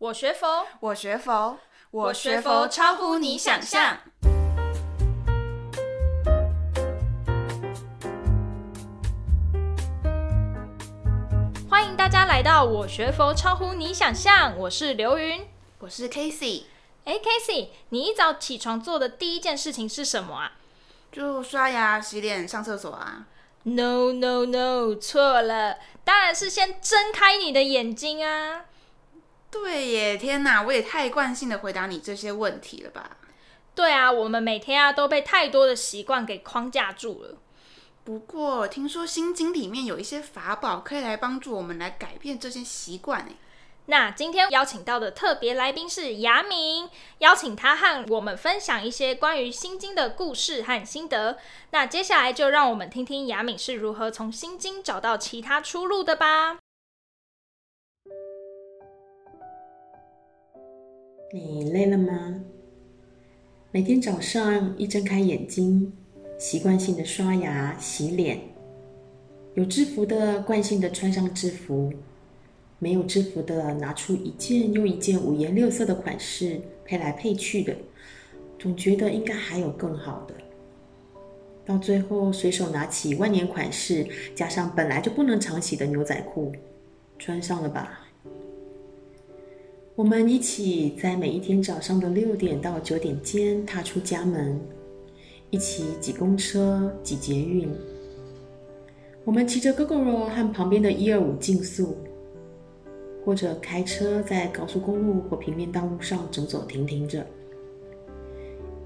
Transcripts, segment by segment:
我学佛，我学佛，我学佛超乎你想象。欢迎大家来到我学佛超乎你想象。我是刘云，我是 Casey。哎，Casey，你一早起床做的第一件事情是什么啊？就刷牙、洗脸、上厕所啊。No No No，错了，当然是先睁开你的眼睛啊。对耶，天哪，我也太惯性的回答你这些问题了吧？对啊，我们每天啊都被太多的习惯给框架住了。不过听说心经里面有一些法宝可以来帮助我们来改变这些习惯诶。那今天邀请到的特别来宾是雅敏，邀请他和我们分享一些关于心经的故事和心得。那接下来就让我们听听雅敏是如何从心经找到其他出路的吧。你累了吗？每天早上一睁开眼睛，习惯性的刷牙、洗脸，有制服的惯性的穿上制服，没有制服的拿出一件又一件五颜六色的款式配来配去的，总觉得应该还有更好的。到最后随手拿起万年款式，加上本来就不能常洗的牛仔裤，穿上了吧。我们一起在每一天早上的六点到九点间踏出家门，一起挤公车、挤捷运。我们骑着 Gogoro 和旁边的一二五竞速，或者开车在高速公路或平面道路上走走停停着，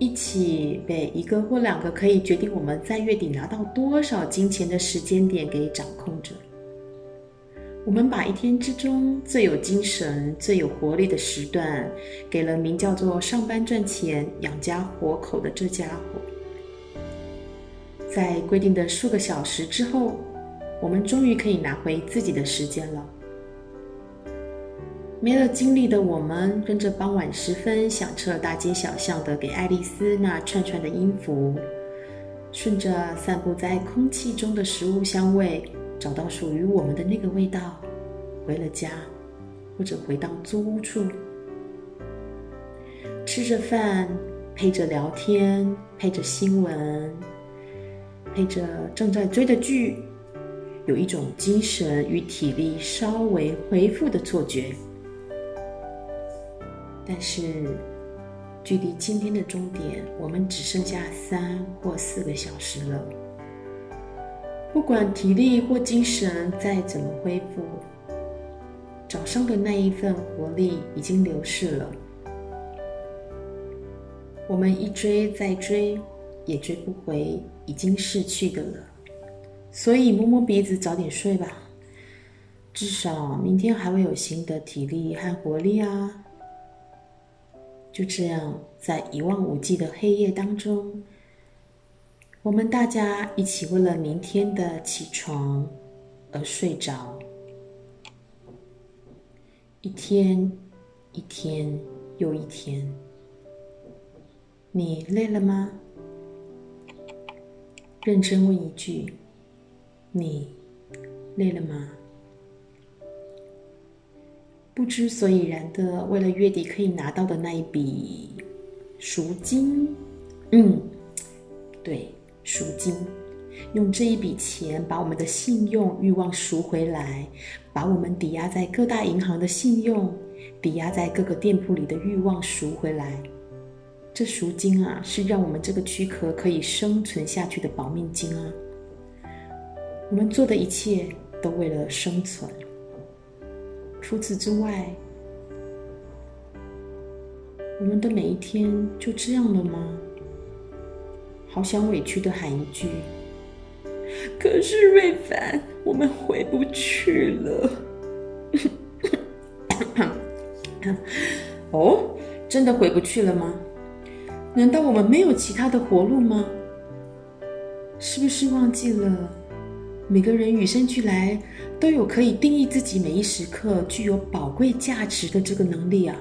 一起被一个或两个可以决定我们在月底拿到多少金钱的时间点给掌控着。我们把一天之中最有精神、最有活力的时段，给了名叫做“上班赚钱、养家活口”的这家伙。在规定的数个小时之后，我们终于可以拿回自己的时间了。没了精力的我们，跟着傍晚时分响彻大街小巷的给爱丽丝那串串的音符，顺着散布在空气中的食物香味。找到属于我们的那个味道，回了家，或者回到租屋处，吃着饭，配着聊天，配着新闻，配着正在追的剧，有一种精神与体力稍微恢复的错觉。但是，距离今天的终点，我们只剩下三或四个小时了。不管体力或精神再怎么恢复，早上的那一份活力已经流逝了。我们一追再追，也追不回已经逝去的了。所以摸摸鼻子，早点睡吧。至少明天还会有新的体力和活力啊！就这样，在一望无际的黑夜当中。我们大家一起为了明天的起床而睡着，一天一天又一天。你累了吗？认真问一句，你累了吗？不知所以然的，为了月底可以拿到的那一笔赎金，嗯，对。赎金，用这一笔钱把我们的信用欲望赎回来，把我们抵押在各大银行的信用，抵押在各个店铺里的欲望赎回来。这赎金啊，是让我们这个躯壳可以生存下去的保命金啊。我们做的一切都为了生存。除此之外，我们的每一天就这样了吗？好想委屈的喊一句：“可是瑞凡，我们回不去了。”哦，真的回不去了吗？难道我们没有其他的活路吗？是不是忘记了，每个人与生俱来都有可以定义自己每一时刻具有宝贵价值的这个能力啊？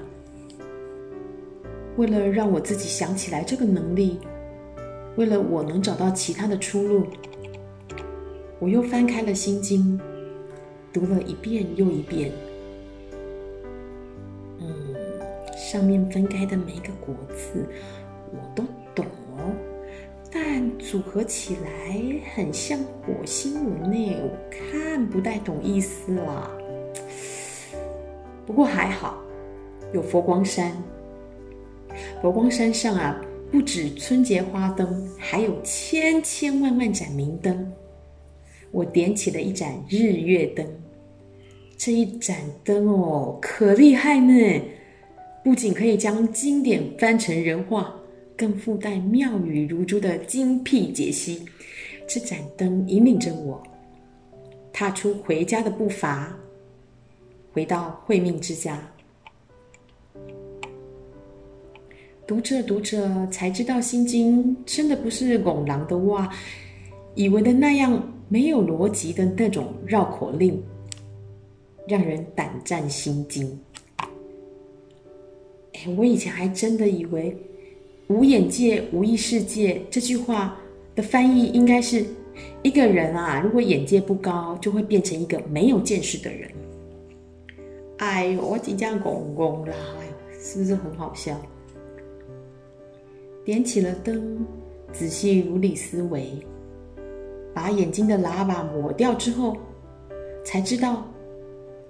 为了让我自己想起来这个能力。为了我能找到其他的出路，我又翻开了《心经》，读了一遍又一遍。嗯，上面分开的每一个国字，我都懂哦。但组合起来很像火星文呢，我看不太懂意思啦。不过还好，有佛光山。佛光山上啊，不止春节花灯，还有千千万万盏明灯。我点起了一盏日月灯，这一盏灯哦，可厉害呢！不仅可以将经典翻成人话。更附带妙语如珠的精辟解析，这盏灯引领着我踏出回家的步伐，回到慧命之家。读着读着，才知道《心经》真的不是拱廊的哇，以为的那样没有逻辑的那种绕口令，让人胆战心惊。哎，我以前还真的以为。无眼界，无异世界。这句话的翻译应该是：一个人啊，如果眼界不高，就会变成一个没有见识的人。哎呦，我即将公公啦，哎呦，是不是很好笑？点起了灯，仔细如理思维，把眼睛的喇叭抹掉之后，才知道，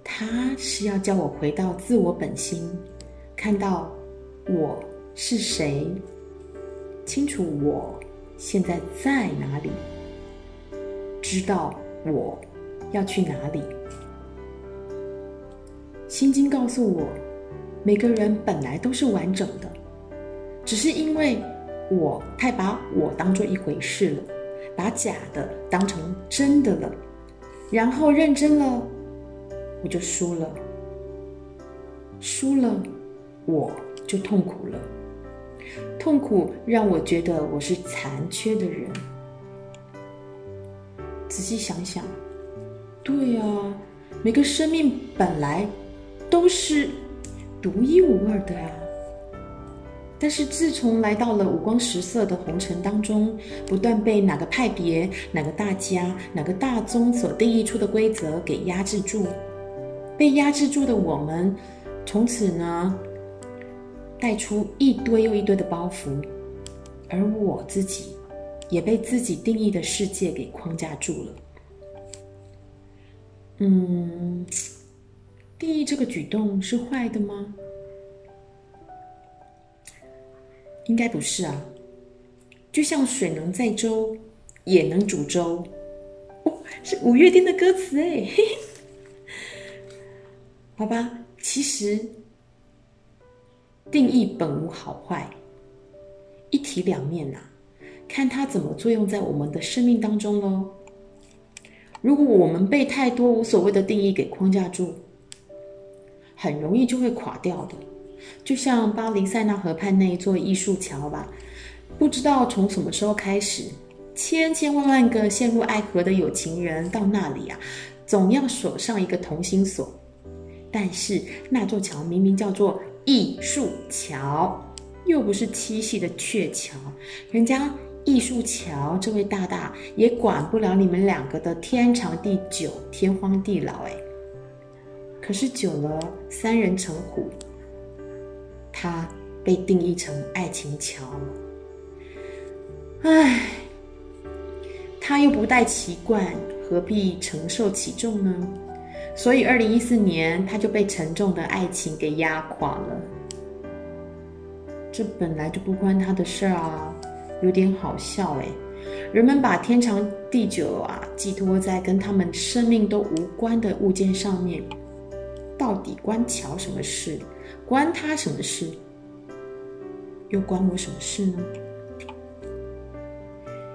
他是要叫我回到自我本心，看到我。是谁？清楚我现在在哪里？知道我要去哪里？心经告诉我，每个人本来都是完整的，只是因为我太把我当做一回事了，把假的当成真的了，然后认真了，我就输了，输了，我就痛苦了。痛苦让我觉得我是残缺的人。仔细想想，对啊，每个生命本来都是独一无二的啊。但是自从来到了五光十色的红尘当中，不断被哪个派别、哪个大家、哪个大宗所定义出的规则给压制住，被压制住的我们，从此呢，带出一堆又一堆的包袱，而我自己也被自己定义的世界给框架住了。嗯，定义这个举动是坏的吗？应该不是啊。就像水能载舟，也能煮粥。哦，是五月天的歌词哎。好吧，其实。定义本无好坏，一体两面呐、看它怎么作用在我们的生命当中喽。如果我们被太多无所谓的定义给框架住，很容易就会垮掉的。就像巴黎塞纳河畔那一座艺术桥吧，不知道从什么时候开始，千千万万个陷入爱河的有情人到那里啊，总要锁上一个同心锁。但是那座桥明明叫做。艺术桥又不是七夕的鹊桥，人家艺术桥这位大大也管不了你们两个的天长地久、天荒地老哎。可是久了，三人成虎，他被定义成爱情桥。唉，他又不带奇怪，何必承受其重呢？所以，二零一四年他就被沉重的爱情给压垮了。这本来就不关他的事儿啊，有点好笑哎。人们把天长地久啊寄托在跟他们生命都无关的物件上面，到底关桥什么事？关他什么事？又关我什么事呢？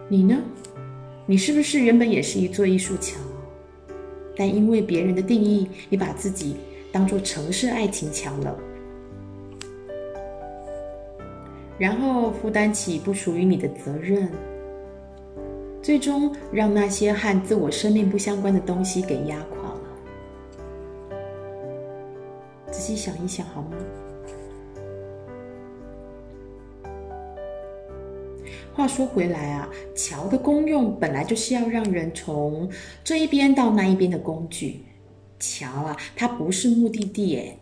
你呢？你是不是原本也是一座艺术桥？但因为别人的定义，你把自己当做城市爱情桥了，然后负担起不属于你的责任，最终让那些和自我生命不相关的东西给压垮细想一想，好吗？话说回来啊，桥的功用本来就是要让人从这一边到那一边的工具。桥啊，它不是目的地诶。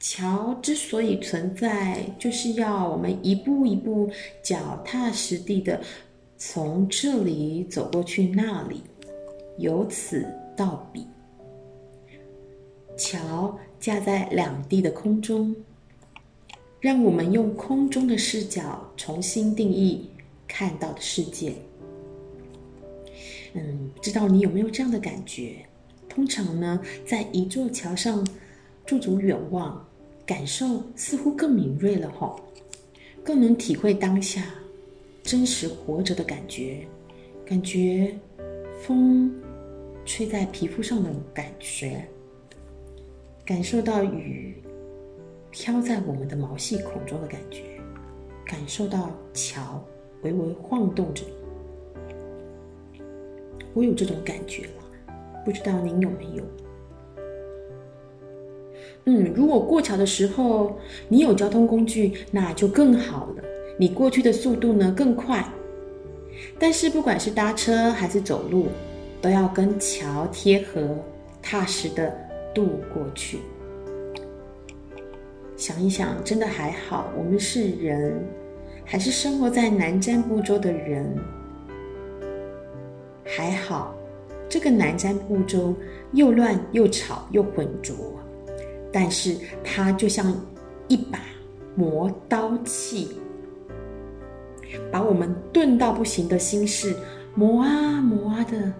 桥之所以存在，就是要我们一步一步脚踏实地的从这里走过去那里，由此到彼。桥架在两地的空中，让我们用空中的视角重新定义看到的世界。嗯，不知道你有没有这样的感觉？通常呢，在一座桥上驻足远望，感受似乎更敏锐了哈，更能体会当下真实活着的感觉，感觉风吹在皮肤上的感觉，感受到雨飘在我们的毛细孔中的感觉，感受到桥微微晃动着。我有这种感觉了，不知道您有没有？嗯，如果过桥的时候你有交通工具，那就更好了，你过去的速度呢更快。但是不管是搭车还是走路，都要跟桥贴合，踏实的渡过去。想一想，真的还好，我们是人，还是生活在南瞻部洲的人。还好，这个南瞻部洲又乱又吵又浑浊，但是它就像一把磨刀器，把我们钝到不行的心事磨啊磨啊的，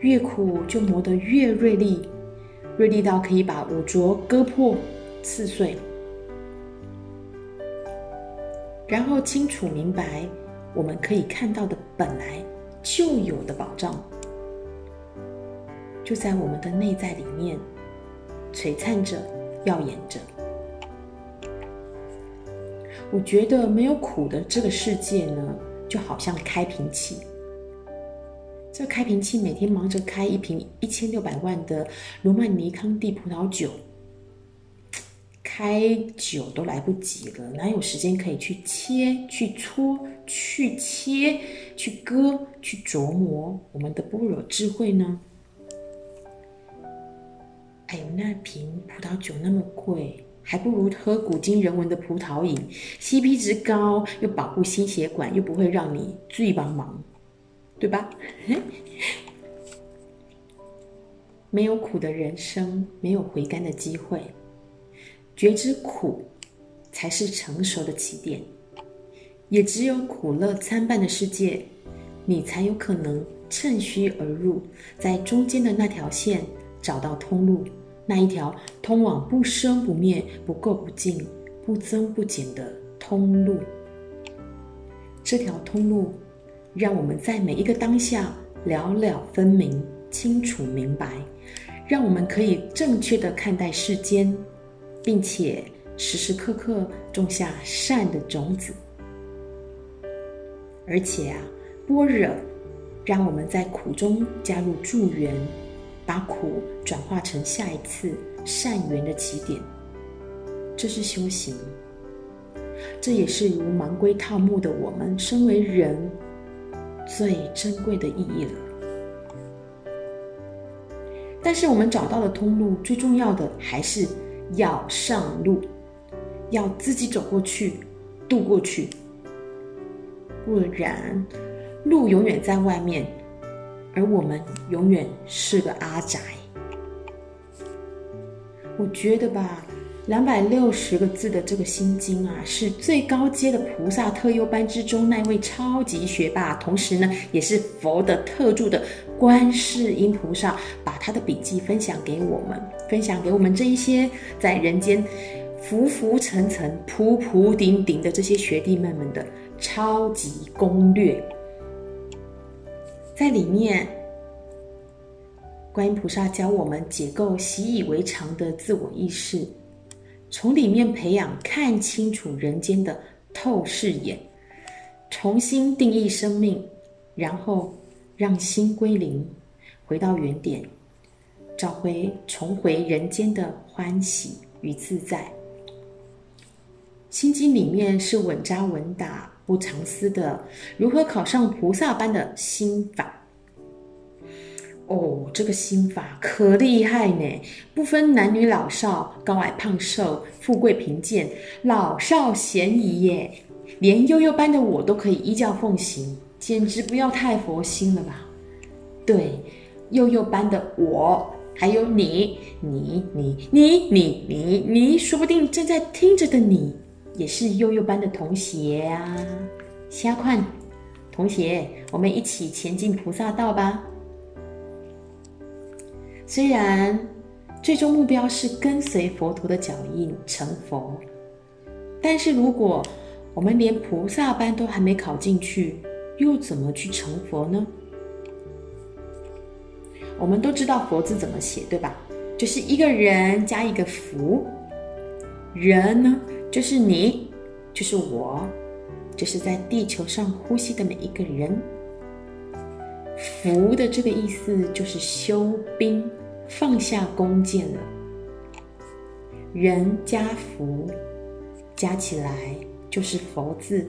越苦就磨得越锐利，锐利到可以把五浊割破、刺碎，然后清楚明白我们可以看到的本来。就有的宝藏，就在我们的内在里面，璀璨着，耀眼着。我觉得没有苦的这个世界呢，就好像开瓶器。这开瓶器每天忙着开一瓶一千六百万的罗曼尼康帝葡萄酒。开酒都来不及了，哪有时间可以去切、去搓、去切、去割、去琢磨我们的般若智慧呢？哎呦，那瓶葡萄酒那么贵，还不如喝古今人文的葡萄饮，CP 值高，又保护心血管，又不会让你醉茫茫，对吧？没有苦的人生，没有回甘的机会。觉知苦，才是成熟的起点。也只有苦乐参半的世界，你才有可能趁虚而入，在中间的那条线找到通路，那一条通往不生不灭、不垢不净、不增不减的通路。这条通路，让我们在每一个当下了了分明、清楚明白，让我们可以正确的看待世间。并且时时刻刻种下善的种子，而且啊，般若让我们在苦中加入助缘，把苦转化成下一次善缘的起点。这是修行，这也是如盲龟套木的我们身为人最珍贵的意义了。但是我们找到了通路，最重要的还是。要上路，要自己走过去，渡过去，不然路永远在外面，而我们永远是个阿宅。我觉得吧。两百六十个字的这个心经啊，是最高阶的菩萨特优班之中那位超级学霸，同时呢，也是佛的特助的观世音菩萨，把他的笔记分享给我们，分享给我们这一些在人间浮浮沉沉、普普顶顶的这些学弟妹们的超级攻略，在里面，观音菩萨教我们解构习以为常的自我意识。从里面培养看清楚人间的透视眼，重新定义生命，然后让心归零，回到原点，找回重回人间的欢喜与自在。心经里面是稳扎稳打、不藏私的，如何考上菩萨般的心法。哦，这个心法可厉害呢，不分男女老少、高矮胖瘦、富贵贫贱、老少咸宜耶，连幼幼班的我都可以依教奉行，简直不要太佛心了吧？对，幼幼班的我，还有你，你你你你你你，说不定正在听着的你，也是幼幼班的同学啊！瞎看，同学，我们一起前进菩萨道吧。虽然最终目标是跟随佛陀的脚印成佛，但是如果我们连菩萨班都还没考进去，又怎么去成佛呢？我们都知道佛字怎么写，对吧？就是一个人加一个福，人呢，就是你，就是我，就是在地球上呼吸的每一个人。福的这个意思就是修兵，放下弓箭了。人加福，加起来就是佛字，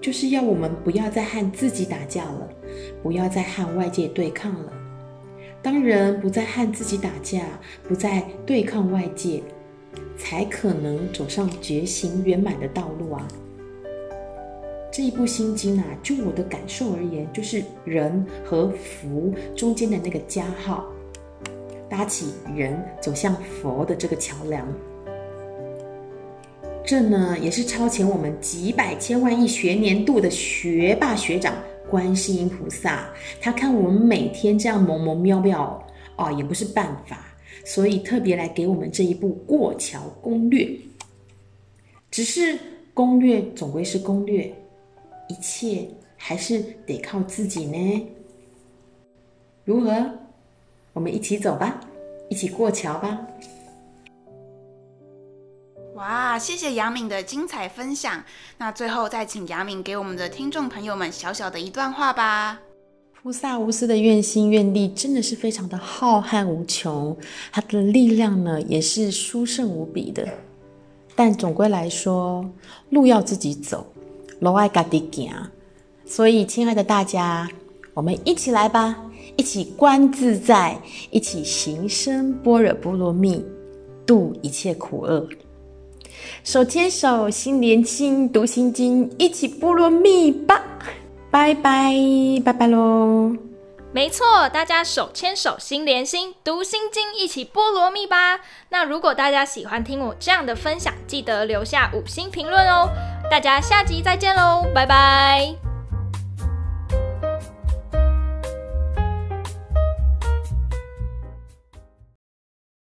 就是要我们不要再和自己打架了，不要再和外界对抗了。当人不再和自己打架，不再对抗外界，才可能走上觉醒圆满的道路啊。这一部心经啊，就我的感受而言，就是人和福中间的那个加号，搭起人走向佛的这个桥梁。这呢，也是超前我们几百千万亿学年度的学霸学长观世音菩萨。他看我们每天这样萌萌喵喵，哦，也不是办法，所以特别来给我们这一部过桥攻略。只是攻略总归是攻略。一切还是得靠自己呢。如何？我们一起走吧，一起过桥吧。哇，谢谢杨敏的精彩分享。那最后再请杨敏给我们的听众朋友们小小的一段话吧。菩萨无私的愿心愿力真的是非常的浩瀚无穷，它的力量呢也是殊胜无比的。但总归来说，路要自己走。罗爱嘎迪行，所以亲爱的大家，我们一起来吧，一起观自在，一起行深般若波罗蜜，度一切苦厄。手牵手，心连心，读心经，一起波罗蜜吧！拜拜，拜拜喽！没错，大家手牵手，心连心，读心经，一起波罗蜜吧。那如果大家喜欢听我这样的分享，记得留下五星评论哦。大家下集再见喽，拜拜。